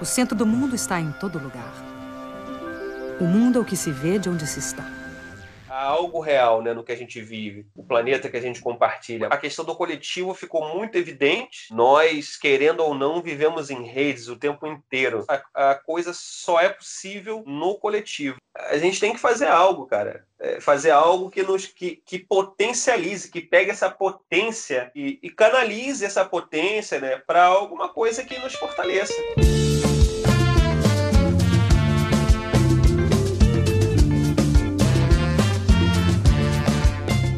O centro do mundo está em todo lugar. O mundo é o que se vê de onde se está há algo real né, no que a gente vive, o planeta que a gente compartilha. A questão do coletivo ficou muito evidente. Nós, querendo ou não, vivemos em redes o tempo inteiro. A, a coisa só é possível no coletivo. A gente tem que fazer algo, cara. É fazer algo que nos que, que potencialize, que pegue essa potência e, e canalize essa potência né, para alguma coisa que nos fortaleça.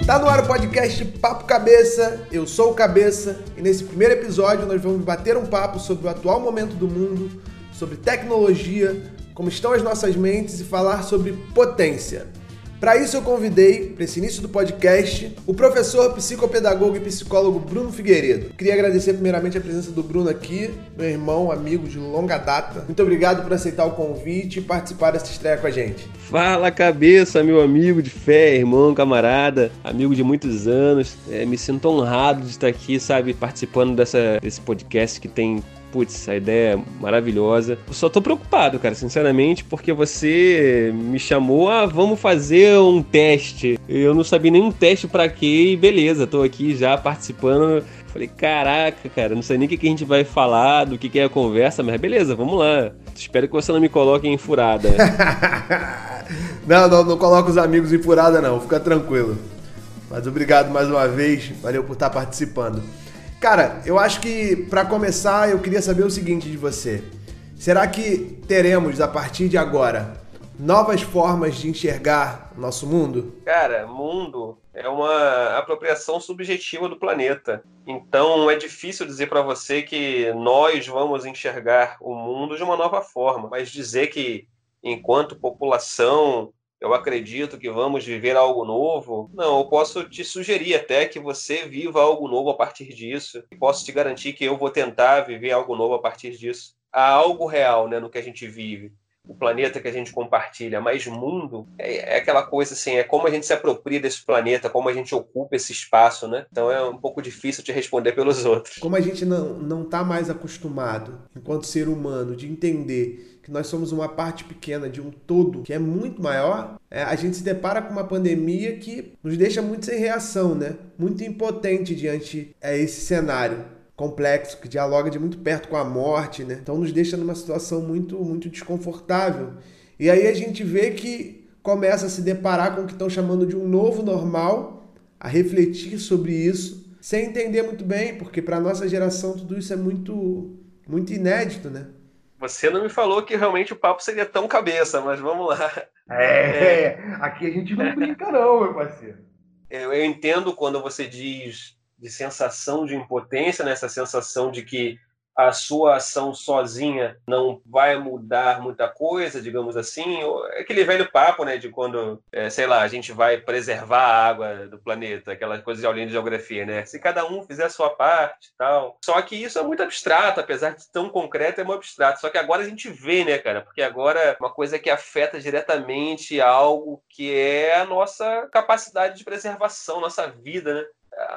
Tá no ar o podcast Papo Cabeça, eu sou o Cabeça e nesse primeiro episódio nós vamos bater um papo sobre o atual momento do mundo, sobre tecnologia, como estão as nossas mentes e falar sobre potência. Para isso eu convidei, para esse início do podcast, o professor, psicopedagogo e psicólogo Bruno Figueiredo. Queria agradecer primeiramente a presença do Bruno aqui, meu irmão, amigo de longa data. Muito obrigado por aceitar o convite e participar dessa estreia com a gente. Fala cabeça, meu amigo de fé, irmão, camarada, amigo de muitos anos. É, me sinto honrado de estar aqui, sabe, participando dessa, desse podcast que tem putz, a ideia é maravilhosa. Eu só tô preocupado, cara, sinceramente, porque você me chamou a vamos fazer um teste. Eu não sabia nenhum teste para quê e beleza, tô aqui já participando. Falei, caraca, cara, não sei nem o que, que a gente vai falar, do que, que é a conversa, mas beleza, vamos lá. Espero que você não me coloque em furada. não, não, não coloca os amigos em furada, não, fica tranquilo. Mas obrigado mais uma vez, valeu por estar participando. Cara, eu acho que para começar eu queria saber o seguinte de você. Será que teremos a partir de agora novas formas de enxergar nosso mundo? Cara, mundo é uma apropriação subjetiva do planeta. Então é difícil dizer para você que nós vamos enxergar o mundo de uma nova forma, mas dizer que enquanto população eu acredito que vamos viver algo novo. Não, eu posso te sugerir até que você viva algo novo a partir disso. E posso te garantir que eu vou tentar viver algo novo a partir disso. Há algo real né, no que a gente vive. O planeta que a gente compartilha, mas mundo é, é aquela coisa assim, é como a gente se apropria desse planeta, como a gente ocupa esse espaço, né? Então é um pouco difícil te responder pelos outros. Como a gente não, não tá mais acostumado, enquanto ser humano, de entender que nós somos uma parte pequena de um todo que é muito maior, é, a gente se depara com uma pandemia que nos deixa muito sem reação, né? Muito impotente diante a esse cenário complexo que dialoga de muito perto com a morte, né? Então nos deixa numa situação muito muito desconfortável. E aí a gente vê que começa a se deparar com o que estão chamando de um novo normal, a refletir sobre isso, sem entender muito bem, porque para nossa geração tudo isso é muito muito inédito, né? Você não me falou que realmente o papo seria tão cabeça, mas vamos lá. É, é. aqui a gente não brinca não, meu parceiro. Eu, eu entendo quando você diz de sensação de impotência, né? essa sensação de que a sua ação sozinha não vai mudar muita coisa, digamos assim. É aquele velho papo, né, de quando, é, sei lá, a gente vai preservar a água do planeta, aquela coisa de aulinha de geografia, né? Se cada um fizer a sua parte tal. Só que isso é muito abstrato, apesar de tão concreto, é muito abstrato. Só que agora a gente vê, né, cara? Porque agora uma coisa que afeta diretamente algo que é a nossa capacidade de preservação, nossa vida, né?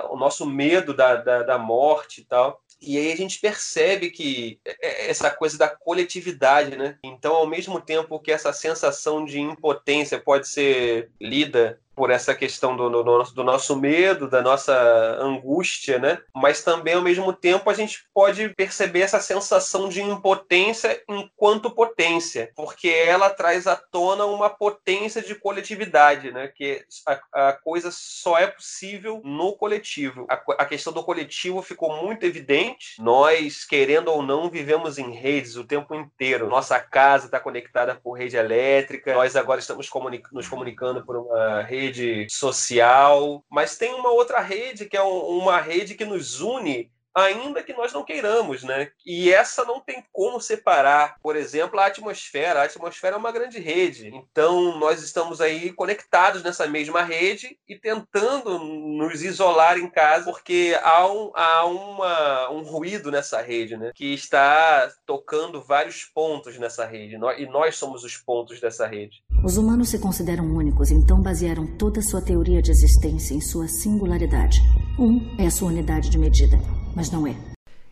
O nosso medo da, da, da morte e tal. E aí a gente percebe que é, é essa coisa da coletividade, né? Então, ao mesmo tempo que essa sensação de impotência pode ser lida por essa questão do, do, do, nosso medo, da nossa angústia, né? Mas também, ao mesmo tempo, a gente pode perceber essa sensação de impotência enquanto potência, porque ela traz à tona uma potência de coletividade, né? Que a, a coisa só é possível no coletivo. A, a questão do coletivo ficou muito evidente. Nós, querendo ou não, vivemos em redes o tempo inteiro. Nossa casa está conectada por rede elétrica. Nós agora estamos comunica nos comunicando por uma rede rede social, mas tem uma outra rede que é uma rede que nos une ainda que nós não queiramos, né? E essa não tem como separar, por exemplo, a atmosfera. A atmosfera é uma grande rede. Então, nós estamos aí conectados nessa mesma rede e tentando nos isolar em casa, porque há um, há uma, um ruído nessa rede, né? Que está tocando vários pontos nessa rede. E nós somos os pontos dessa rede. Os humanos se consideram únicos, então basearam toda a sua teoria de existência em sua singularidade. Um é a sua unidade de medida mas não é.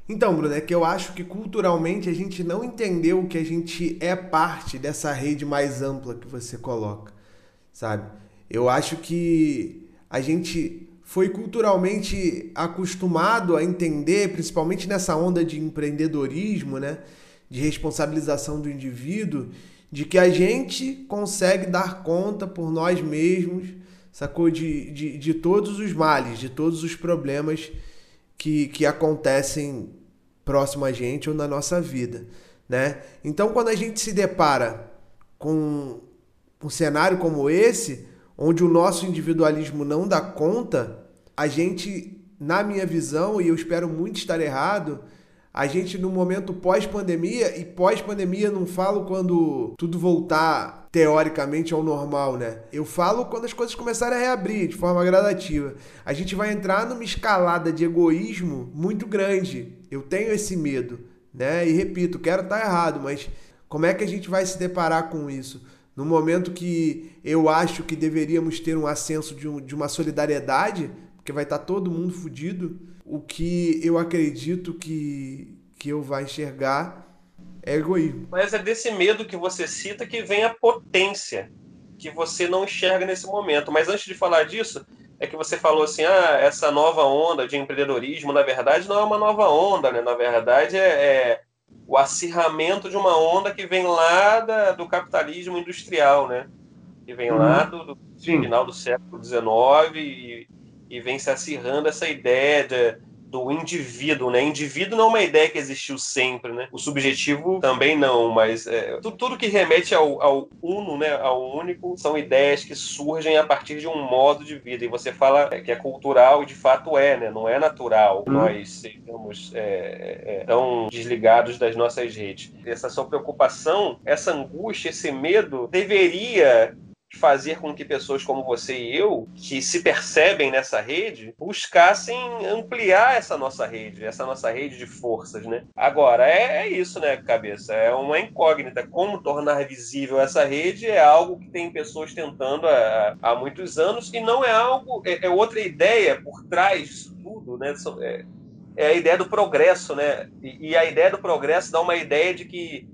Então, Bruno, é que eu acho que culturalmente a gente não entendeu que a gente é parte dessa rede mais ampla que você coloca, sabe? Eu acho que a gente foi culturalmente acostumado a entender, principalmente nessa onda de empreendedorismo, né? De responsabilização do indivíduo, de que a gente consegue dar conta por nós mesmos, sacou? De, de, de todos os males, de todos os problemas que, que acontecem próximo a gente ou na nossa vida, né? Então, quando a gente se depara com um cenário como esse, onde o nosso individualismo não dá conta, a gente, na minha visão, e eu espero muito estar errado, a gente no momento pós-pandemia, e pós-pandemia não falo quando tudo voltar teoricamente ao normal, né? Eu falo quando as coisas começarem a reabrir de forma gradativa. A gente vai entrar numa escalada de egoísmo muito grande. Eu tenho esse medo, né? E repito, quero estar errado, mas como é que a gente vai se deparar com isso? No momento que eu acho que deveríamos ter um ascenso de, um, de uma solidariedade, porque vai estar todo mundo fudido o que eu acredito que, que eu vai enxergar é egoísmo. Mas é desse medo que você cita que vem a potência que você não enxerga nesse momento. Mas antes de falar disso, é que você falou assim, ah, essa nova onda de empreendedorismo, na verdade, não é uma nova onda, né? Na verdade, é, é o acirramento de uma onda que vem lá da, do capitalismo industrial, né? Que vem uhum. lá do, do final do século XIX e, e vem se acirrando essa ideia de, do indivíduo, né? Indivíduo não é uma ideia que existiu sempre, né? O subjetivo também não, mas é, tudo, tudo, que remete ao, ao, uno, né? Ao único, são ideias que surgem a partir de um modo de vida. E você fala que é cultural e de fato é, né? Não é natural hum. nós sejamos é, é, é, tão desligados das nossas redes. Essa sua preocupação, essa angústia, esse medo deveria fazer com que pessoas como você e eu, que se percebem nessa rede, buscassem ampliar essa nossa rede, essa nossa rede de forças, né? Agora, é, é isso, né, cabeça? É uma incógnita. Como tornar visível essa rede é algo que tem pessoas tentando há, há muitos anos e não é algo, é, é outra ideia por trás disso tudo, né? É, é a ideia do progresso, né? E, e a ideia do progresso dá uma ideia de que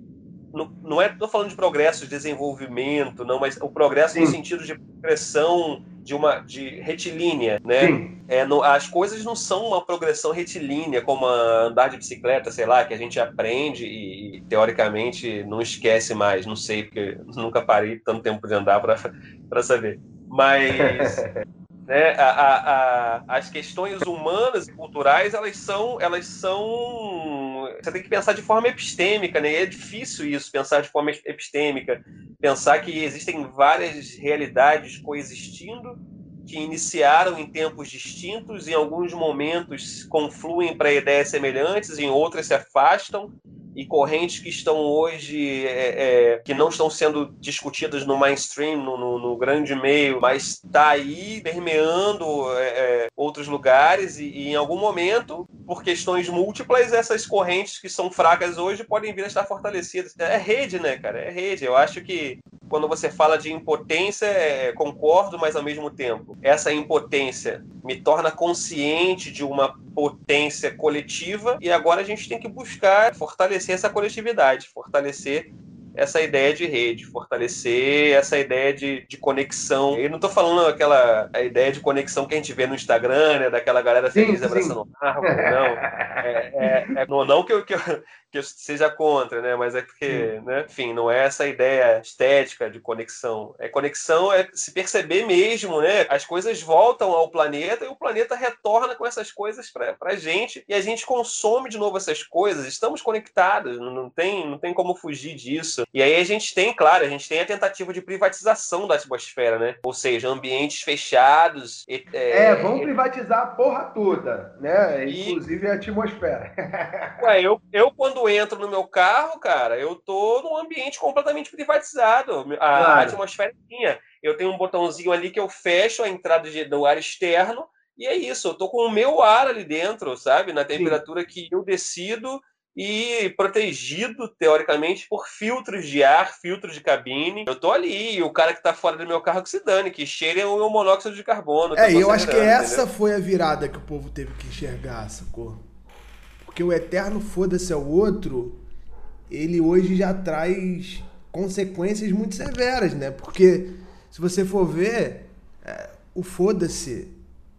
não, não é tô falando de progresso, de desenvolvimento, não, mas o progresso Sim. no sentido de progressão de uma de retilínea, né? Sim. É, as coisas não são uma progressão retilínea como andar de bicicleta, sei lá, que a gente aprende e, e teoricamente não esquece mais, não sei porque nunca parei tanto tempo de andar para saber. Mas né, a, a, a, as questões humanas e culturais elas são elas são você tem que pensar de forma epistêmica, né? E é difícil isso, pensar de forma epistêmica, pensar que existem várias realidades coexistindo que iniciaram em tempos distintos, em alguns momentos confluem para ideias semelhantes, em outras se afastam, e correntes que estão hoje, é, é, que não estão sendo discutidas no mainstream, no, no, no grande meio, mas está aí permeando é, é, outros lugares e, e, em algum momento, por questões múltiplas, essas correntes que são fracas hoje podem vir a estar fortalecidas. É rede, né, cara? É rede. Eu acho que quando você fala de impotência, é, concordo, mas ao mesmo tempo, essa impotência me torna consciente de uma potência coletiva e agora a gente tem que buscar fortalecer essa coletividade, fortalecer essa ideia de rede, fortalecer essa ideia de, de conexão. Eu não estou falando aquela a ideia de conexão que a gente vê no Instagram, né, daquela galera feliz sim, abraçando árvore, não. É, é, é, não, não que eu, que eu, que eu seja contra, né? Mas é porque, né? enfim, não é essa ideia estética de conexão. É conexão é se perceber mesmo, né? As coisas voltam ao planeta e o planeta retorna com essas coisas para a gente e a gente consome de novo essas coisas. Estamos conectados, não tem, não tem como fugir disso. E aí a gente tem, claro, a gente tem a tentativa de privatização da atmosfera, né? Ou seja, ambientes fechados. É, é, vamos privatizar a porra toda, né? E... Inclusive a atmosfera. Ué, eu, eu quando entro no meu carro, cara, eu tô num ambiente completamente privatizado. A, claro. atmosfera é minha. Eu tenho um botãozinho ali que eu fecho a entrada de, do ar externo e é isso. Eu tô com o meu ar ali dentro, sabe? Na temperatura Sim. que eu decido e protegido, teoricamente, por filtros de ar, filtros de cabine. Eu tô ali, e o cara que tá fora do meu carro que se dane, que cheira o meu monóxido de carbono. É, eu acho que essa entendeu? foi a virada que o povo teve que enxergar, sacou? Porque o eterno foda-se ao outro, ele hoje já traz consequências muito severas, né? Porque se você for ver, é, o foda-se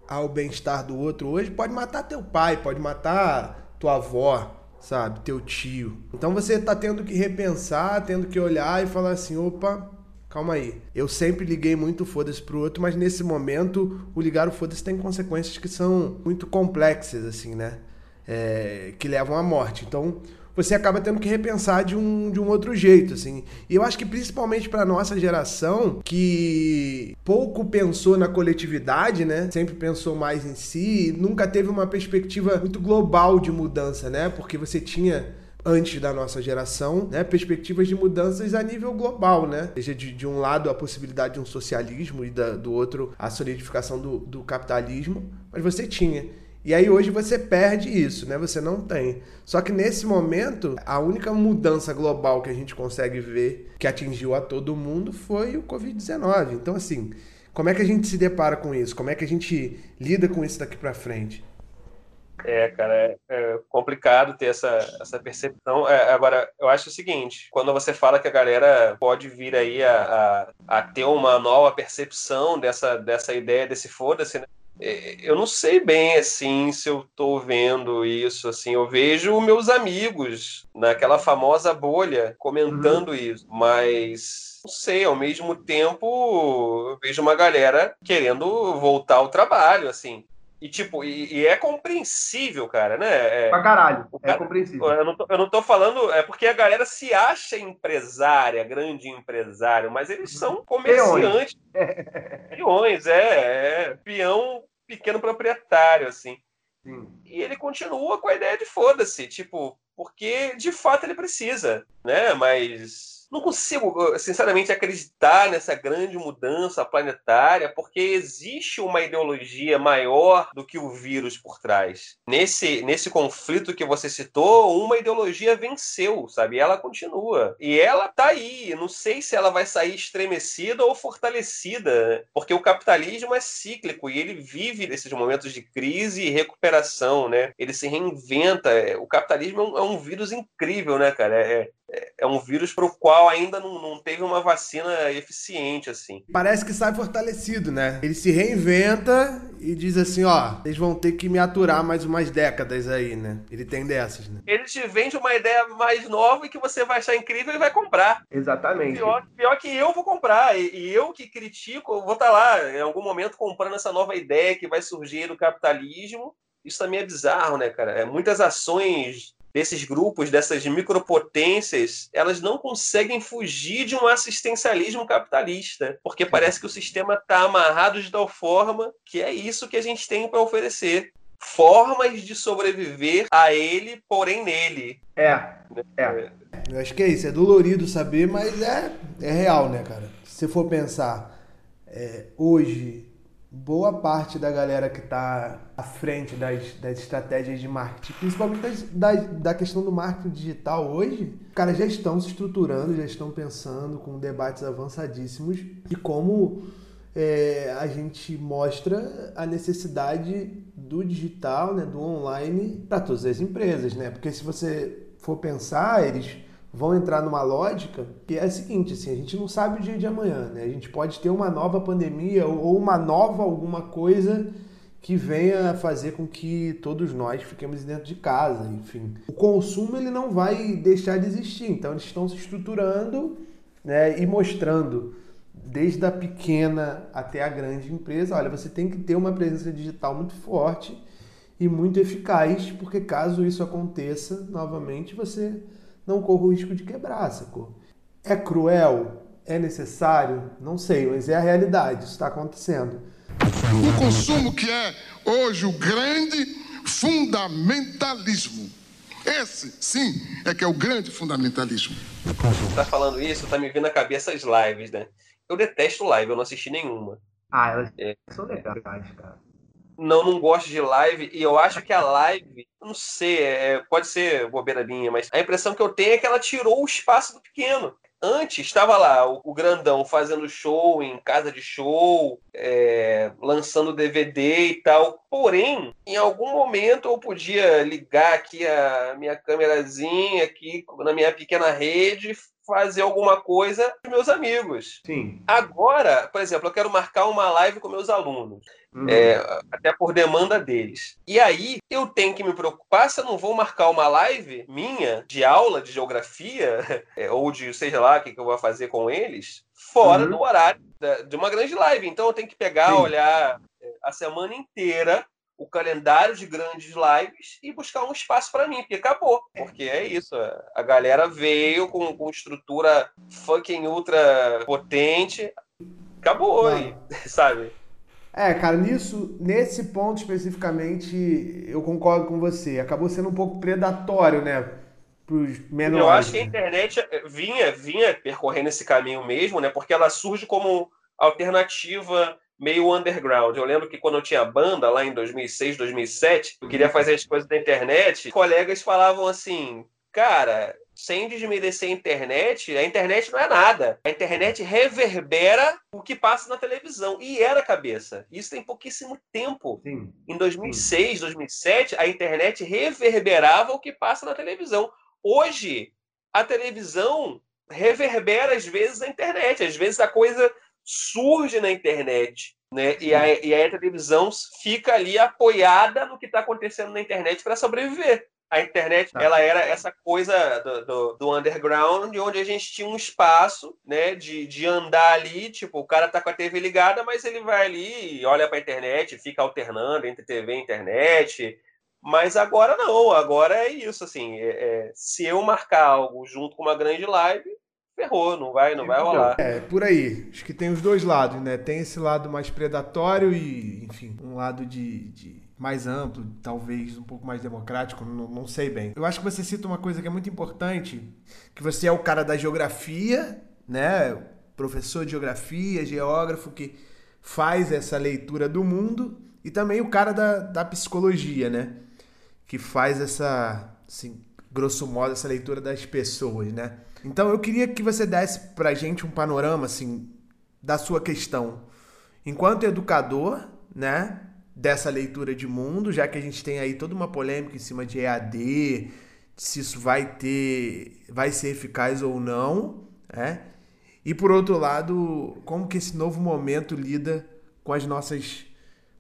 ao bem-estar do outro hoje pode matar teu pai, pode matar tua avó, sabe? Teu tio. Então você tá tendo que repensar, tendo que olhar e falar assim: opa, calma aí. Eu sempre liguei muito foda-se pro outro, mas nesse momento o ligar o foda-se tem consequências que são muito complexas, assim, né? É, que levam à morte. Então você acaba tendo que repensar de um, de um outro jeito, assim. E eu acho que principalmente para nossa geração, que pouco pensou na coletividade, né? Sempre pensou mais em si, nunca teve uma perspectiva muito global de mudança, né? Porque você tinha antes da nossa geração, né, perspectivas de mudanças a nível global, né? Seja de, de um lado a possibilidade de um socialismo e da, do outro a solidificação do, do capitalismo, mas você tinha. E aí hoje você perde isso, né? Você não tem. Só que nesse momento, a única mudança global que a gente consegue ver que atingiu a todo mundo foi o Covid-19. Então, assim, como é que a gente se depara com isso? Como é que a gente lida com isso daqui para frente? É, cara, é, é, complicado ter essa, essa percepção. É, agora, eu acho o seguinte: quando você fala que a galera pode vir aí a, a, a ter uma nova percepção dessa, dessa ideia, desse foda-se, né? É, eu não sei bem assim se eu estou vendo isso assim eu vejo meus amigos naquela famosa bolha comentando uhum. isso mas não sei ao mesmo tempo eu vejo uma galera querendo voltar ao trabalho assim e, tipo, e, e, é compreensível, cara, né? É, pra caralho, é cara, compreensível. Eu não, tô, eu não tô falando, é porque a galera se acha empresária, grande empresário, mas eles uhum. são comerciantes. Peões, é, é, peão pequeno proprietário, assim. Sim. E ele continua com a ideia de foda-se, tipo, porque de fato ele precisa, né? Mas não consigo, sinceramente, acreditar nessa grande mudança planetária, porque existe uma ideologia maior do que o vírus por trás. Nesse, nesse conflito que você citou, uma ideologia venceu, sabe? Ela continua. E ela tá aí. Não sei se ela vai sair estremecida ou fortalecida, porque o capitalismo é cíclico e ele vive nesses momentos de crise e recuperação, né? Ele se reinventa. O capitalismo é um, é um vírus incrível, né, cara? É, é um vírus para o qual ainda não, não teve uma vacina eficiente, assim. Parece que sai fortalecido, né? Ele se reinventa e diz assim, ó, vocês vão ter que me aturar mais umas décadas aí, né? Ele tem dessas, né? Ele te vende uma ideia mais nova e que você vai achar incrível e vai comprar. Exatamente. Pior, pior que eu vou comprar. E, e eu que critico, vou estar tá lá em algum momento comprando essa nova ideia que vai surgir do capitalismo. Isso também é bizarro, né, cara? É, muitas ações desses grupos, dessas micropotências, elas não conseguem fugir de um assistencialismo capitalista, porque parece que o sistema está amarrado de tal forma que é isso que a gente tem para oferecer. Formas de sobreviver a ele, porém nele. É, é. Eu acho que é isso, é dolorido saber, mas é, é real, né, cara? Se você for pensar, é, hoje boa parte da galera que está à frente das, das estratégias de marketing, principalmente das, da, da questão do marketing digital hoje, cara, já estão se estruturando, já estão pensando com debates avançadíssimos e como é, a gente mostra a necessidade do digital, né, do online para todas as empresas, né? Porque se você for pensar, eles vão entrar numa lógica que é a seguinte, assim, a gente não sabe o dia de amanhã, né? A gente pode ter uma nova pandemia ou uma nova alguma coisa que venha fazer com que todos nós fiquemos dentro de casa, enfim. O consumo ele não vai deixar de existir, então eles estão se estruturando né, e mostrando desde a pequena até a grande empresa, olha, você tem que ter uma presença digital muito forte e muito eficaz, porque caso isso aconteça novamente, você não corro o risco de quebrar, sacou? É cruel? É necessário? Não sei, mas é a realidade, isso está acontecendo. O consumo que é hoje o grande fundamentalismo. Esse, sim, é que é o grande fundamentalismo. Tá falando isso, tá me vindo na cabeça as lives, né? Eu detesto live, eu não assisti nenhuma. Ah, elas é. são legais, cara. Não, não gosto de live e eu acho que a live, não sei, é, pode ser bobeira minha, mas a impressão que eu tenho é que ela tirou o espaço do pequeno. Antes estava lá o, o, grandão fazendo show em casa de show, é, lançando DVD e tal. Porém, em algum momento eu podia ligar aqui a minha câmerazinha aqui na minha pequena rede, fazer alguma coisa com meus amigos. Sim. Agora, por exemplo, eu quero marcar uma live com meus alunos. Uhum. É, até por demanda deles. E aí eu tenho que me preocupar se eu não vou marcar uma live minha de aula de geografia, é, ou de seja lá o que, que eu vou fazer com eles, fora uhum. do horário da, de uma grande live. Então eu tenho que pegar, Sim. olhar é, a semana inteira o calendário de grandes lives e buscar um espaço para mim, porque acabou. Porque é isso. A galera veio com, com estrutura fucking ultra potente. Acabou, aí, sabe? É, cara, nisso, nesse ponto especificamente, eu concordo com você. Acabou sendo um pouco predatório, né? Pros menores. Eu acho que a internet vinha, vinha percorrendo esse caminho mesmo, né? Porque ela surge como alternativa meio underground. Eu lembro que quando eu tinha banda lá em 2006, 2007, eu queria fazer as coisas da internet, colegas falavam assim, cara, sem desmerecer a internet, a internet não é nada. A internet reverbera o que passa na televisão. E era cabeça. Isso tem pouquíssimo tempo. Sim. Em 2006, Sim. 2007, a internet reverberava o que passa na televisão. Hoje, a televisão reverbera às vezes a internet. Às vezes a coisa surge na internet. Né? E, a, e a televisão fica ali apoiada no que está acontecendo na internet para sobreviver a internet tá. ela era essa coisa do, do, do, underground, onde a gente tinha um espaço né, de, de andar ali, tipo, o cara tá com a TV ligada, mas ele vai ali e olha para a internet, fica alternando entre TV e internet. Mas agora não, agora é isso, assim, é, é, se eu marcar algo junto com uma grande live, ferrou, não vai, não vai rolar. É, por aí. Acho que tem os dois lados, né? Tem esse lado mais predatório e, enfim, um lado de, de mais amplo, talvez um pouco mais democrático, não, não, sei bem. Eu acho que você cita uma coisa que é muito importante, que você é o cara da geografia, né? Professor de geografia, geógrafo que faz essa leitura do mundo e também o cara da, da psicologia, né? Que faz essa, assim, grosso modo, essa leitura das pessoas, né? Então eu queria que você desse pra gente um panorama, assim, da sua questão enquanto educador, né? dessa leitura de mundo, já que a gente tem aí toda uma polêmica em cima de EAD, se isso vai ter, vai ser eficaz ou não, né? E por outro lado, como que esse novo momento lida com as nossas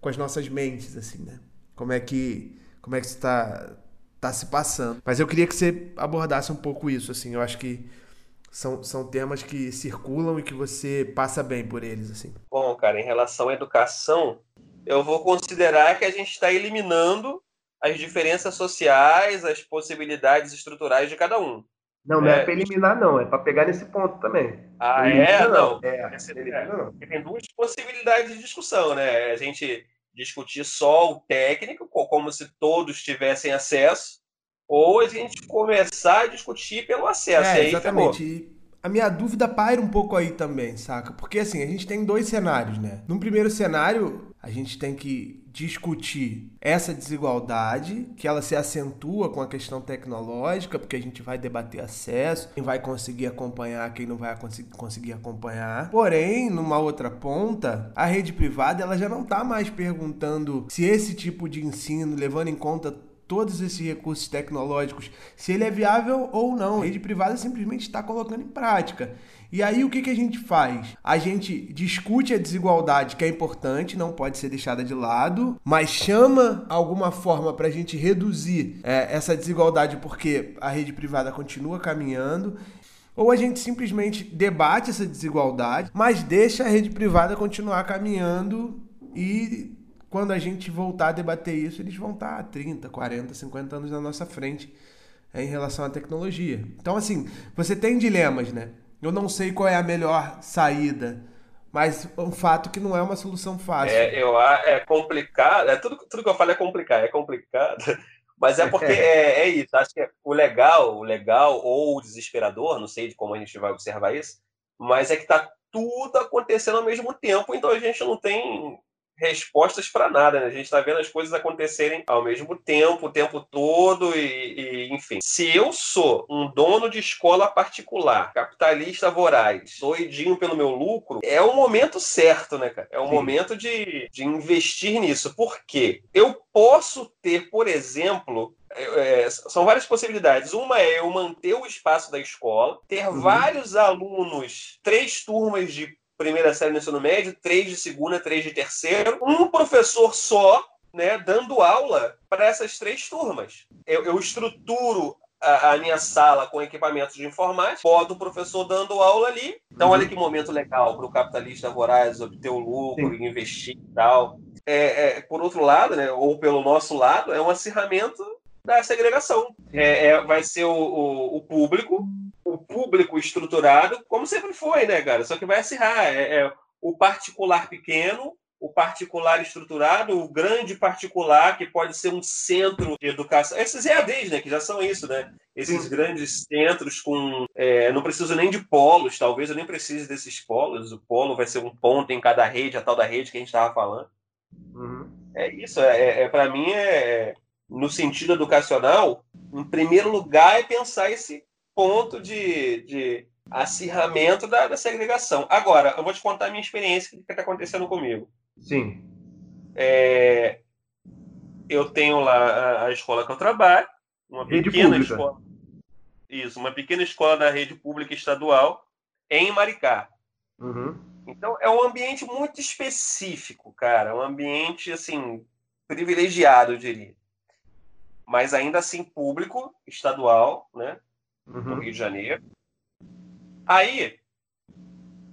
com as nossas mentes assim, né? Como é que como é que está tá se passando? Mas eu queria que você abordasse um pouco isso assim. Eu acho que são, são temas que circulam e que você passa bem por eles assim. Bom, cara, em relação à educação, eu vou considerar que a gente está eliminando as diferenças sociais, as possibilidades estruturais de cada um. Não, não é, é para eliminar, não, é para pegar nesse ponto também. Ah, é? Não. É, é, não. Tem duas possibilidades de discussão, né? A gente discutir só o técnico, como se todos tivessem acesso, ou a gente começar a discutir pelo acesso. É, exatamente a minha dúvida paira um pouco aí também, saca? Porque assim, a gente tem dois cenários, né? Num primeiro cenário, a gente tem que discutir essa desigualdade, que ela se acentua com a questão tecnológica, porque a gente vai debater acesso, quem vai conseguir acompanhar, quem não vai conseguir acompanhar. Porém, numa outra ponta, a rede privada ela já não está mais perguntando se esse tipo de ensino, levando em conta todos esses recursos tecnológicos, se ele é viável ou não. A rede privada simplesmente está colocando em prática. E aí o que, que a gente faz? A gente discute a desigualdade, que é importante, não pode ser deixada de lado, mas chama alguma forma para a gente reduzir é, essa desigualdade porque a rede privada continua caminhando ou a gente simplesmente debate essa desigualdade, mas deixa a rede privada continuar caminhando e quando a gente voltar a debater isso, eles vão estar 30, 40, 50 anos na nossa frente é, em relação à tecnologia. Então, assim, você tem dilemas, né? Eu não sei qual é a melhor saída, mas o fato que não é uma solução fácil. É, eu, é complicado, é, tudo, tudo que eu falo é complicado, é complicado, mas é porque é, é isso. Acho que é o legal, o legal ou o desesperador, não sei de como a gente vai observar isso, mas é que está tudo acontecendo ao mesmo tempo, então a gente não tem respostas para nada, né? A gente está vendo as coisas acontecerem ao mesmo tempo, o tempo todo, e, e, enfim. Se eu sou um dono de escola particular, capitalista voraz, doidinho pelo meu lucro, é o momento certo, né, cara? É o Sim. momento de, de investir nisso. Por quê? Eu posso ter, por exemplo, é, são várias possibilidades. Uma é eu manter o espaço da escola, ter uhum. vários alunos, três turmas de primeira série no ensino médio, três de segunda, três de terceiro, um professor só, né, dando aula para essas três turmas. Eu, eu estruturo a, a, minha sala com equipamentos de informática, boto o professor dando aula ali. Então, olha que momento legal para o capitalista voraz obter o lucro, Sim. investir e tal. É, é, por outro lado, né, ou pelo nosso lado, é um acirramento da segregação. É, é, vai ser o, o, o, público, o público estruturado, como sempre foi, né, cara? Só que vai acirrar. É, é, o particular pequeno, o particular estruturado, o grande particular, que pode ser um centro de educação. Esses EADs, né, que já são isso, né? Esses grandes centros com. É, não preciso nem de polos, talvez eu nem precise desses polos. O polo vai ser um ponto em cada rede, a tal da rede que a gente estava falando. Uhum. É isso, é, é, é para mim é no sentido educacional, em primeiro lugar, é pensar esse ponto de, de acirramento da, da segregação. Agora, eu vou te contar a minha experiência, o que está acontecendo comigo. Sim. É, eu tenho lá a, a, escola que eu trabalho, uma rede pequena pública. escola. Isso, uma pequena escola da rede pública estadual em Maricá. Uhum. Então, é um ambiente muito específico, cara. Um ambiente, assim, privilegiado, eu diria mas ainda assim público, estadual, né? Uhum. No Rio de Janeiro. Aí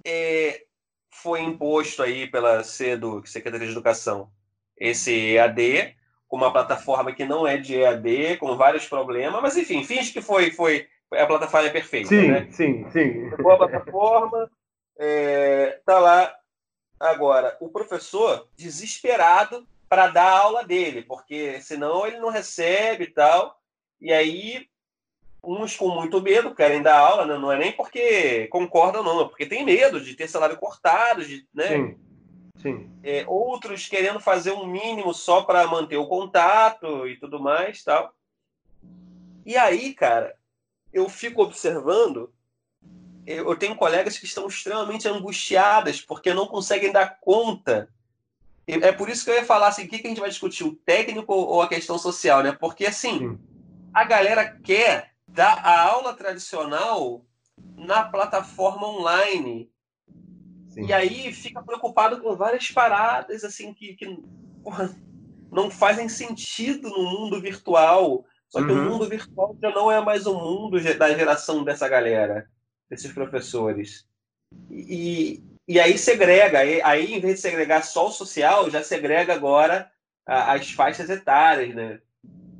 é, foi imposto aí pela CEDU, Secretaria de Educação, esse EAD, com uma plataforma que não é de EAD, com vários problemas, mas enfim, finge que foi, foi a plataforma é perfeita. Sim, né? sim, sim. Boa plataforma, é, tá lá. Agora, o professor, desesperado, para dar a aula dele, porque senão ele não recebe e tal. E aí, uns com muito medo querem dar aula, né? não é nem porque concordam, não, é porque tem medo de ter salário cortado, de, né? Sim. Sim. É, outros querendo fazer um mínimo só para manter o contato e tudo mais tal. E aí, cara, eu fico observando eu tenho colegas que estão extremamente angustiadas porque não conseguem dar conta é por isso que eu ia falar assim, o que, que a gente vai discutir, o técnico ou a questão social, né? Porque assim, Sim. a galera quer dar a aula tradicional na plataforma online. Sim. E aí fica preocupado com várias paradas assim que, que porra, não fazem sentido no mundo virtual. Só que uhum. o mundo virtual já não é mais o mundo da geração dessa galera, desses professores. E, e aí segrega, aí, aí, em vez de segregar só o social, já segrega agora as faixas etárias, né?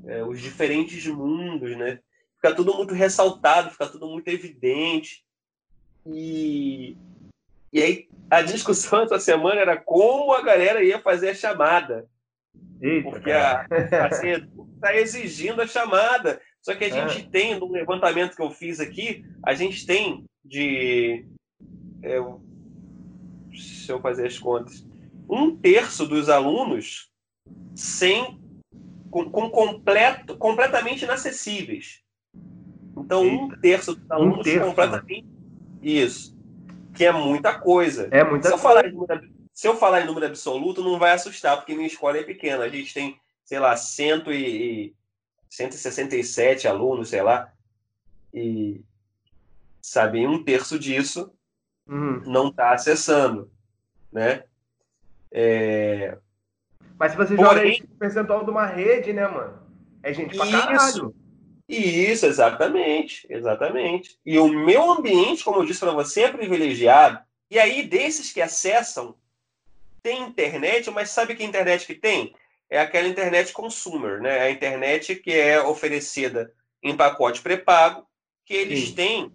É, os diferentes mundos, né? Fica tudo muito ressaltado, fica tudo muito evidente. E, e aí a discussão essa semana era como a galera ia fazer a chamada. Eita, porque a, a está exigindo a chamada. Só que a gente é. tem, no levantamento que eu fiz aqui, a gente tem de. É, se eu fazer as contas, um terço dos alunos sem com, com completo, completamente inacessíveis. Então, Eita. um terço dos alunos um terço, completamente. Isso. Que é muita coisa. É muita se, eu falar em número, se eu falar em número absoluto, não vai assustar, porque minha escola é pequena. A gente tem, sei lá, cento e, 167 alunos, sei lá. E, sabe, um terço disso uhum. não está acessando né? É... Mas se você Porém... joga esse percentual de uma rede, né, mano? É gente pra caralho. Isso, exatamente, exatamente. E o meu ambiente, como eu disse para você, é privilegiado. E aí, desses que acessam, tem internet, mas sabe que internet que tem? É aquela internet consumer, né? A internet que é oferecida em pacote pré-pago, que eles Sim. têm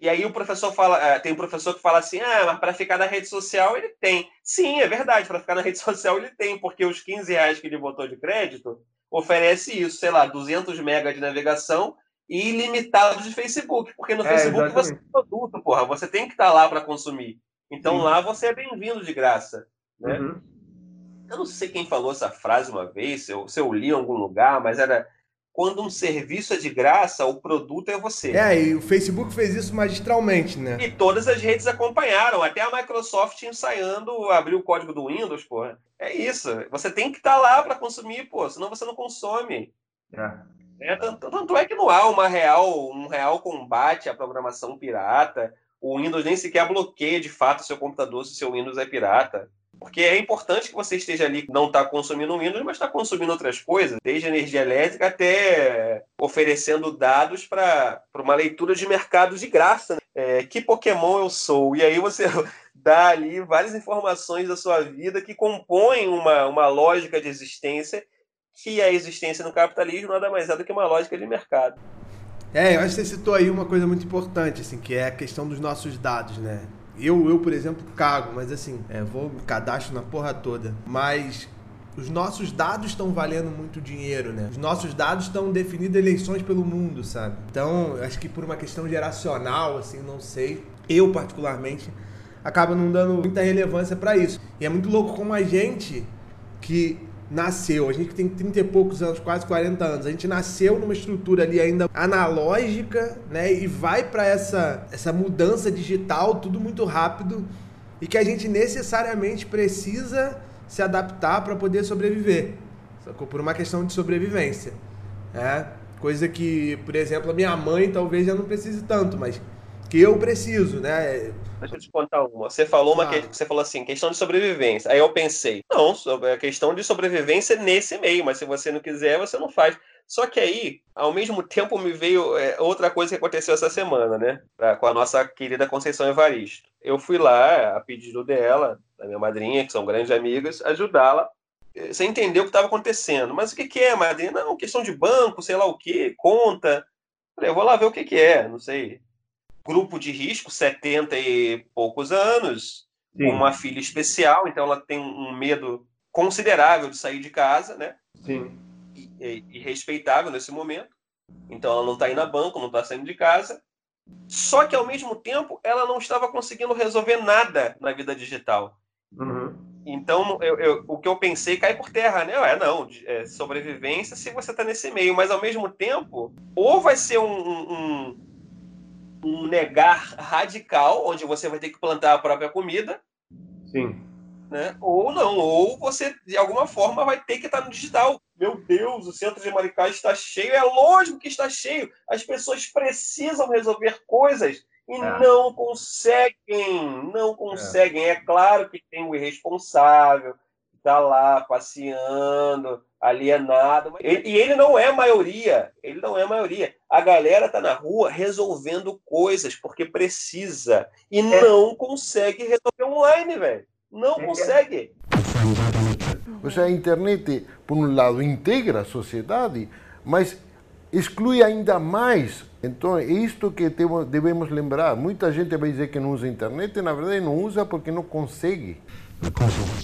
e aí o professor fala, é, tem um professor que fala assim, ah, mas para ficar na rede social ele tem. Sim, é verdade, para ficar na rede social ele tem, porque os 15 reais que ele botou de crédito oferece isso, sei lá, 200 megas de navegação e ilimitado de Facebook, porque no é, Facebook exatamente. você é produto, porra, você tem que estar tá lá para consumir. Então Sim. lá você é bem-vindo de graça, né? Uhum. eu não sei quem falou essa frase uma vez, se eu, se eu li em algum lugar, mas era quando um serviço é de graça, o produto é você. É, e o Facebook fez isso magistralmente, né? E todas as redes acompanharam, até a Microsoft ensaiando abrir o código do Windows, porra. É isso. Você tem que estar tá lá para consumir, pô, senão você não consome. É. É, tanto, tanto, é que não há uma real, um real combate à programação pirata. O Windows nem sequer bloqueia de fato o seu computador se o seu Windows é pirata. Porque é importante que você esteja ali, não está consumindo Windows, mas está consumindo outras coisas, desde energia elétrica até oferecendo dados para uma leitura de mercado de graça. Né? É, que Pokémon eu sou? E aí você dá ali várias informações da sua vida que compõem uma, uma lógica de existência, que a existência no capitalismo nada mais é do que uma lógica de mercado. É, eu acho que você citou aí uma coisa muito importante, assim, que é a questão dos nossos dados, né? Eu, eu por exemplo, cago, mas assim, é, vou me cadastro na porra toda. Mas os nossos dados estão valendo muito dinheiro, né? Os nossos dados estão definindo eleições pelo mundo, sabe? Então, acho que por uma questão geracional, assim, não sei. Eu, particularmente, acaba não dando muita relevância para isso. E é muito louco como a gente que nasceu, a gente tem 30 e poucos anos, quase 40 anos, a gente nasceu numa estrutura ali ainda analógica, né? E vai para essa, essa mudança digital, tudo muito rápido, e que a gente necessariamente precisa se adaptar para poder sobreviver. Sacou? Por uma questão de sobrevivência. É? Coisa que, por exemplo, a minha mãe talvez já não precise tanto, mas que eu preciso, né? Deixa eu te contar uma. Você falou uma que, você falou assim, questão de sobrevivência. Aí eu pensei, não, é questão de sobrevivência nesse meio, mas se você não quiser, você não faz. Só que aí, ao mesmo tempo, me veio é, outra coisa que aconteceu essa semana, né? Com a nossa querida Conceição Evaristo. Eu fui lá, a pedido dela, da minha madrinha, que são grandes amigas, ajudá-la. Você entendeu o que estava acontecendo. Mas o que, que é, madrinha? Não, questão de banco, sei lá o quê, conta. Falei, eu vou lá ver o que, que é, não sei grupo de risco, 70 e poucos anos, Sim. uma filha especial, então ela tem um medo considerável de sair de casa, né? Sim. E, e, respeitável nesse momento. Então ela não está indo a banco, não está saindo de casa. Só que ao mesmo tempo ela não estava conseguindo resolver nada na vida digital. Uhum. Então eu, eu, o que eu pensei cai por terra, né? É não, é sobrevivência se você está nesse meio, mas ao mesmo tempo ou vai ser um, um um negar radical, onde você vai ter que plantar a própria comida. Sim. Né? Ou não, ou você de alguma forma vai ter que estar no digital. Meu Deus, o centro de Maricá está cheio. É lógico que está cheio. As pessoas precisam resolver coisas e é. não conseguem. Não conseguem. É. é claro que tem o irresponsável, está lá passeando, alienado. É e ele não é maioria. Ele não é maioria. A galera está na rua resolvendo coisas porque precisa e é. não consegue resolver online, velho. Não é. consegue. Ou seja, a internet, por um lado, integra a sociedade, mas exclui ainda mais. Então, é isto que devemos lembrar. Muita gente vai dizer que não usa internet, e na verdade não usa porque não consegue.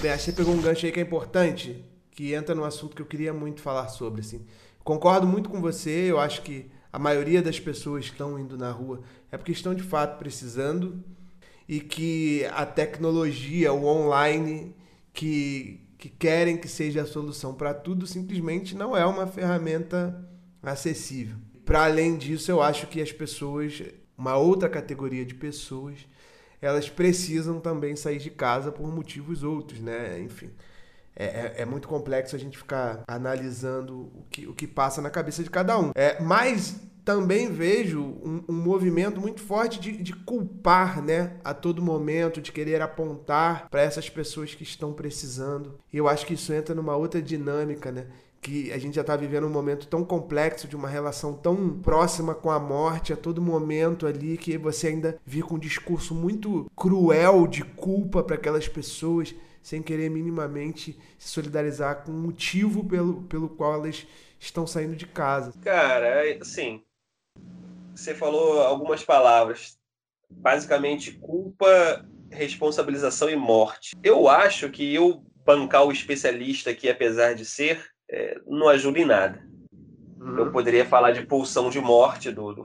Bem, você pegou um gancho aí que é importante, que entra no assunto que eu queria muito falar sobre. Assim. Concordo muito com você, eu acho que a maioria das pessoas que estão indo na rua é porque estão de fato precisando e que a tecnologia, o online, que, que querem que seja a solução para tudo, simplesmente não é uma ferramenta acessível. Para além disso, eu acho que as pessoas, uma outra categoria de pessoas, elas precisam também sair de casa por motivos outros, né? Enfim. É, é, é, muito complexo a gente ficar analisando o que, o que passa na cabeça de cada um. É, mas também vejo um, um movimento muito forte de, de, culpar, né, a todo momento, de querer apontar para essas pessoas que estão precisando. E eu acho que isso entra numa outra dinâmica, né, que a gente já está vivendo um momento tão complexo de uma relação tão próxima com a morte a todo momento ali que você ainda vive com um discurso muito cruel de culpa para aquelas pessoas sem querer minimamente se solidarizar com o motivo pelo, pelo qual elas estão saindo de casa. Cara, é, assim, você falou algumas palavras, basicamente culpa, responsabilização e morte. Eu acho que eu bancar o especialista aqui, apesar de ser, é, não ajuda em nada. Uhum. Eu poderia falar de pulsão de morte, do, do,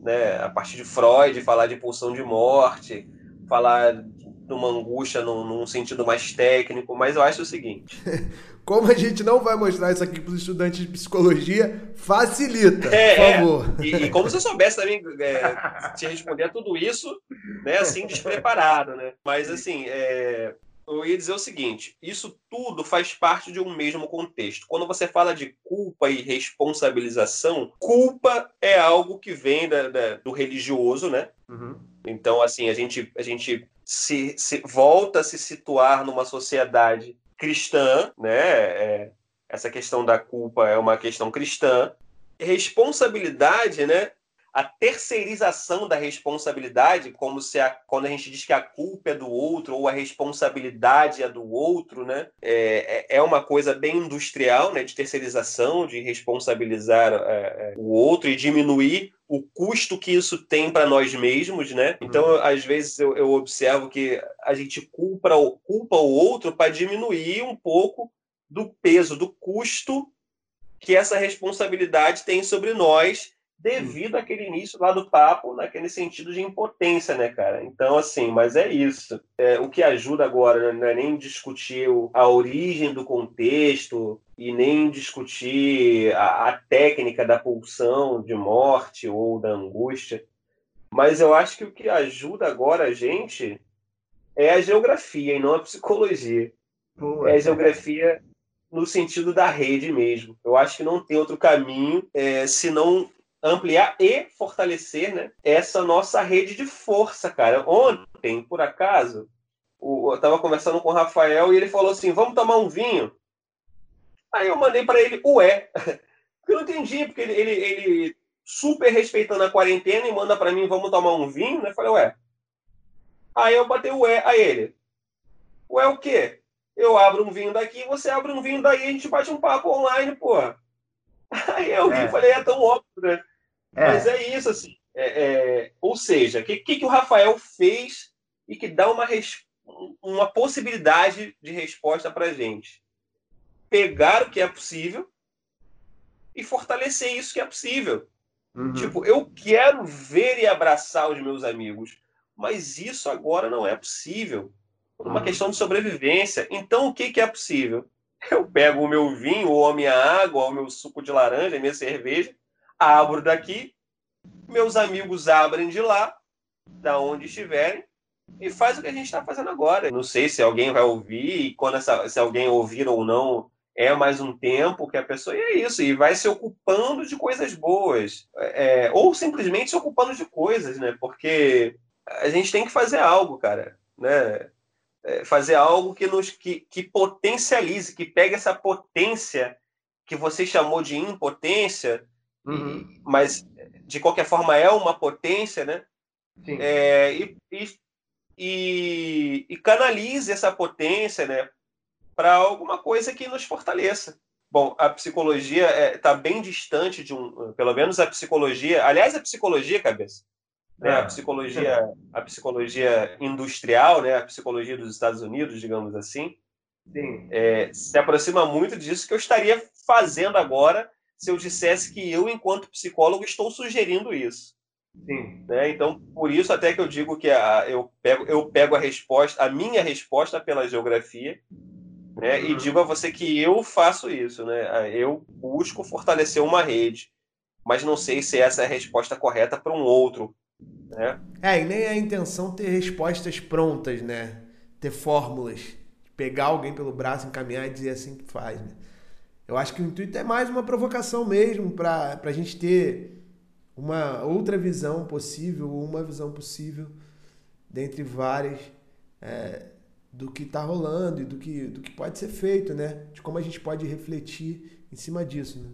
né, a partir de Freud, falar de pulsão de morte, falar numa angústia num, num, sentido mais técnico, mas eu acho o seguinte. Como a gente não vai mostrar isso aqui para os estudantes de psicologia, facilita, é, por é. favor. E, e, como se eu soubesse também é, te responder a tudo isso, né, assim, despreparado, né? Mas assim, é, eu ia dizer o seguinte: isso tudo faz parte de um mesmo contexto. Quando você fala de culpa e responsabilização, culpa é algo que vem da, da, do religioso, né? Uhum. Então, assim, a gente, a gente se, se, volta a se situar numa sociedade cristã, né? É, essa questão da culpa é uma questão cristã. Responsabilidade, né? A terceirização da responsabilidade, como se a, quando a gente diz que a culpa é do outro ou a responsabilidade é do outro, né? É, é, é uma coisa bem industrial, né? De terceirização, de responsabilizar é, é o outro e diminuir o custo que isso tem para nós mesmos, né? Então, uhum. às vezes eu, eu, observo que a gente culpa, culpa o outro para diminuir um pouco do peso, do custo que essa responsabilidade tem sobre nós devido àquele início lá do papo, naquele sentido de impotência, né, cara? Então, assim, mas é isso. É, o que ajuda agora né, não é nem discutir a origem do contexto e nem discutir a, a técnica da pulsão de morte ou da angústia, mas eu acho que o que ajuda agora a gente é a geografia e não a psicologia. Boa, é a geografia no sentido da rede mesmo. Eu acho que não tem outro caminho é, senão ampliar e fortalecer né, essa nossa rede de força, cara. Ontem, por acaso, eu estava conversando com o Rafael e ele falou assim: vamos tomar um vinho. Aí eu mandei para ele ué. Eu não entendi, porque ele, ele, ele, super respeitando a quarentena e manda para mim: vamos tomar um vinho. Né? Eu falei: ué. Aí eu batei o ué a ele. Ué, o quê? Eu abro um vinho daqui, você abre um vinho daí, a gente bate um papo online, porra. Aí eu é. falei: é tão óbvio, né? É. Mas é isso, assim. É, é, ou seja, o que, que, que, o Rafael fez e que dá uma, uma possibilidade de resposta para a gente? Pegar o que é possível e fortalecer isso que é possível. Uhum. Tipo, eu quero ver e abraçar os meus amigos, mas isso agora não é possível. É uma uhum. questão de sobrevivência. Então, o que, que é possível? Eu pego o meu vinho, ou a minha água, ou o meu suco de laranja, a minha cerveja, abro daqui, meus amigos abrem de lá, da onde estiverem, e faz o que a gente está fazendo agora. Não sei se alguém vai ouvir, e quando essa, se alguém ouvir ou não, é mais um tempo que a pessoa. E é isso, e vai se ocupando de coisas boas. É, ou simplesmente se ocupando de coisas, né? Porque a gente tem que fazer algo, cara. Né? É, fazer algo que nos que, que potencialize, que pegue essa potência que você chamou de impotência Uhum. Mas, de qualquer forma, é uma potência, né? É, e, e, e, canalize essa potência né, para alguma coisa que nos fortaleça. Bom, a psicologia está é, tá bem distante de um, pelo menos a psicologia, aliás, a psicologia, cabeça, né, a é. psicologia, a psicologia industrial, né, a psicologia dos Estados Unidos, digamos assim, é, se aproxima muito disso que eu estaria fazendo agora se eu dissesse que eu, enquanto psicólogo, estou sugerindo isso. Sim. Né? Então, por isso até que eu digo que a, eu, pego, eu pego a resposta, a minha resposta pela geografia, né? Uhum. e digo a você que eu faço isso. Né? Eu busco fortalecer uma rede, mas não sei se essa é a resposta correta para um outro. Né? É, e nem é a intenção ter respostas prontas, né? Ter fórmulas. Pegar alguém pelo braço, encaminhar e dizer assim que faz, né? Eu acho que o intuito é mais uma provocação mesmo para a gente ter uma outra visão possível, ou uma visão possível dentre várias é, do que está rolando e do que, do que pode ser feito, né? De como a gente pode refletir em cima disso, né?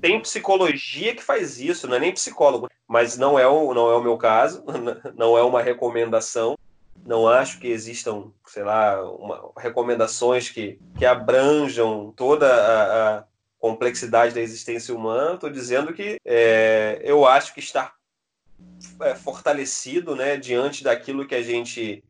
Tem psicologia que faz isso, não é nem psicólogo, mas não é o, não é o meu caso, não é uma recomendação não acho que existam, sei lá, uma, recomendações que, que abranjam toda a, a complexidade da existência humana. Estou dizendo que é, eu acho que estar é, fortalecido né, diante daquilo que a gente.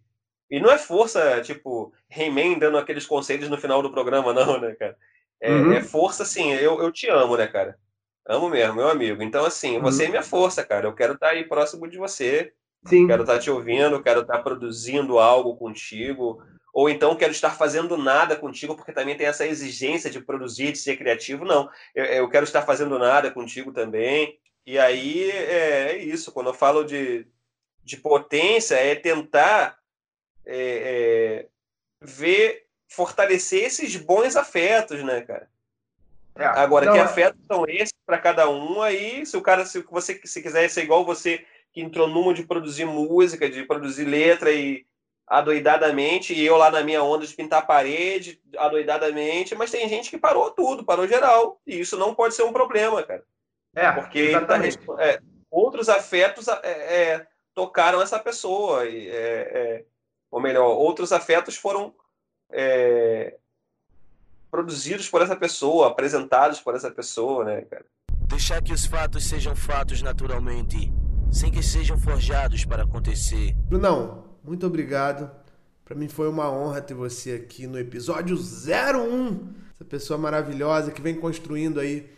E não é força, tipo, He-Man dando aqueles conselhos no final do programa, não, né, cara? É, uhum. é força, assim, eu, eu te amo, né, cara? Amo mesmo, meu amigo. Então, assim, você é uhum. é minha força, cara. Eu quero estar aí próximo de você Sim. Quero estar te ouvindo, quero estar produzindo algo contigo, ou então quero estar fazendo nada contigo, porque também tem essa exigência de produzir, de ser criativo. Não, eu, eu quero estar fazendo nada contigo também. E aí é, é isso, quando eu falo de, de potência, é tentar é, é, ver, fortalecer esses bons afetos, né, cara? É, Agora, não, que é afetos são esses para cada um, aí, se o cara, se você se quiser ser igual você que entrou numa de produzir música, de produzir letra e adoidadamente, e eu lá na minha onda de pintar a parede, adoidadamente, mas tem gente que parou tudo, parou geral, e isso não pode ser um problema, cara. É, porque tá, é, outros afetos é, é, tocaram essa pessoa, e, é, é, ou melhor, outros afetos foram produzidos por essa pessoa, apresentados por essa pessoa, né, cara? Deixar que os fatos sejam fatos naturalmente, sem que sejam forjados para acontecer. Brunão, muito obrigado. Para mim foi uma honra ter você aqui no episódio 01. Essa pessoa maravilhosa que vem construindo aí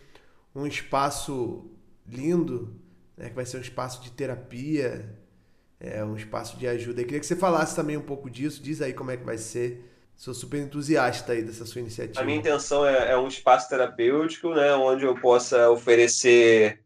um espaço lindo, né, que vai ser um espaço de terapia, é, um espaço de ajuda. Eu queria que você falasse também um pouco disso. Diz aí como é que vai ser. Sou super entusiasta aí dessa sua iniciativa. A minha intenção é, é um espaço terapêutico, né, onde eu possa oferecer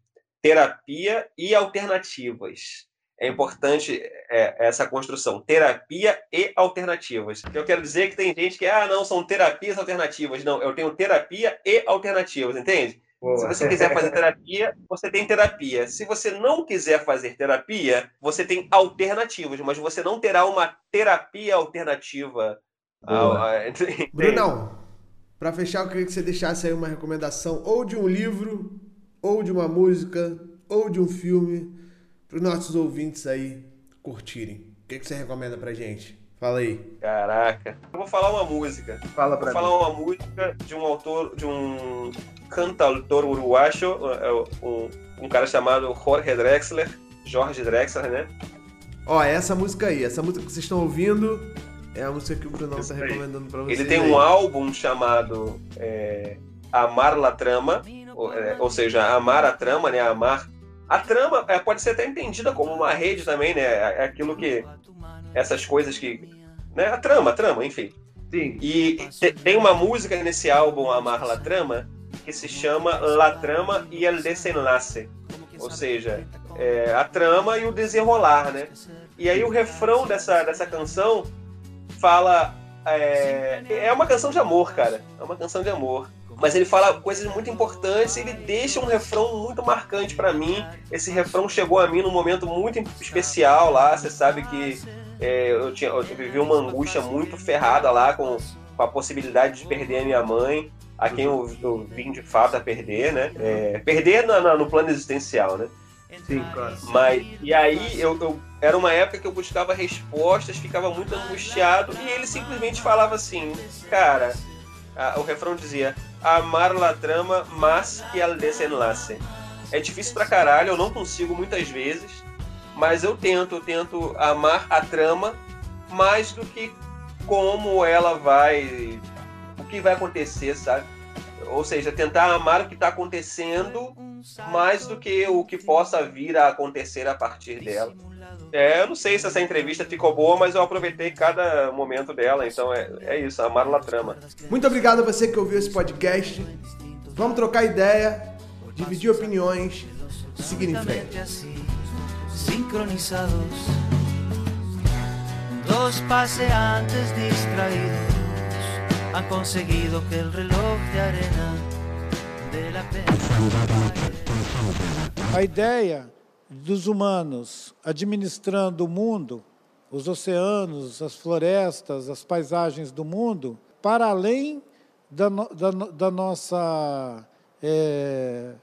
terapia e alternativas é importante é, essa construção, terapia e alternativas. Eu quero dizer que tem gente que, ah, não, são terapias alternativas. Não, eu tenho terapia e alternativas, entende? Boa. Se você quiser fazer terapia, você tem terapia. Se você não quiser fazer terapia, você tem alternativas, mas você não terá uma terapia alternativa. Brunão, para fechar, eu queria que você deixasse aí uma recomendação ou de um livro, ou de uma música, ou de um filme para os nossos ouvintes aí curtirem. O que, que você recomenda pra gente? Fala aí. Caraca. Eu vou falar uma música. Fala pra vou mim. falar uma música de um autor, de um cantautor uruguaio, é, um, um cara chamado Jorge Drexler. Jorge Drexler, né? Ó, é essa música aí, essa música que vocês estão ouvindo é a música que o Brunão está recomendando para vocês. Ele tem aí. um álbum chamado é, Amar la Trama, ou, é, ou, seja, Amar a Trama, né? Amar a trama é, pode ser até entendida como uma rede também, né? É, é aquilo que. Essas coisas que. Né? A trama, a trama, enfim. Sim. E te, tem uma música nesse álbum, Amar La Trama, que se chama La Trama e El Desenlace. Ou seja, é, a trama e o desenrolar, né? E aí o refrão dessa, dessa canção fala. É, é uma canção de amor, cara. É uma canção de amor mas ele fala coisas muito importantes e ele deixa um refrão muito marcante para mim. Esse refrão chegou a mim num momento muito especial lá. Você sabe que é, eu, tinha, eu vivi uma angústia muito ferrada lá com, com a possibilidade de perder a minha mãe, a quem eu, eu vim de fato a perder, né? É, perder no, no, no plano existencial, né? Sim, claro. Mas, e aí eu, eu, era uma época que eu buscava respostas, ficava muito angustiado, e ele simplesmente falava assim, cara, a, o refrão dizia, amar la trama mas que al desenlace. É difícil pra caralho, eu não consigo muitas vezes, mas eu tento, eu tento amar a trama mais do que como ela vai, o que vai acontecer, sabe? Ou seja, tentar amar o que está acontecendo mais do que o que possa vir a acontecer a partir dela. É, eu não sei se essa entrevista ficou boa, mas eu aproveitei cada momento dela, então é, é isso, amar la trama. Muito obrigado a você que ouviu esse podcast. Vamos trocar ideia, dividir opiniões e seguir em frente. Sincronizados, dos paseantes distraídos han conseguido que el reloj de arena de la A ideia dos humanos administrando o mundo, os oceanos, as florestas, as paisagens do mundo, para além da, da, da nossa é,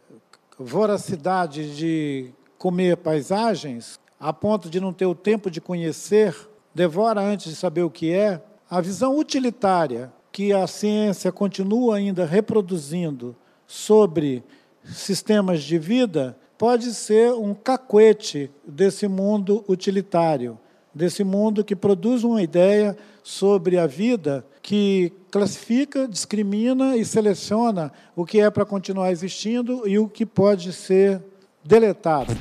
voracidade de comer paisagens, a ponto de não ter o tempo de conhecer, devora antes de saber o que é, a visão utilitária que a ciência continua ainda reproduzindo sobre sistemas de vida pode ser um cacuete desse mundo utilitário, desse mundo que produz uma ideia sobre a vida que classifica, discrimina e seleciona o que é para continuar existindo e o que pode ser deletado.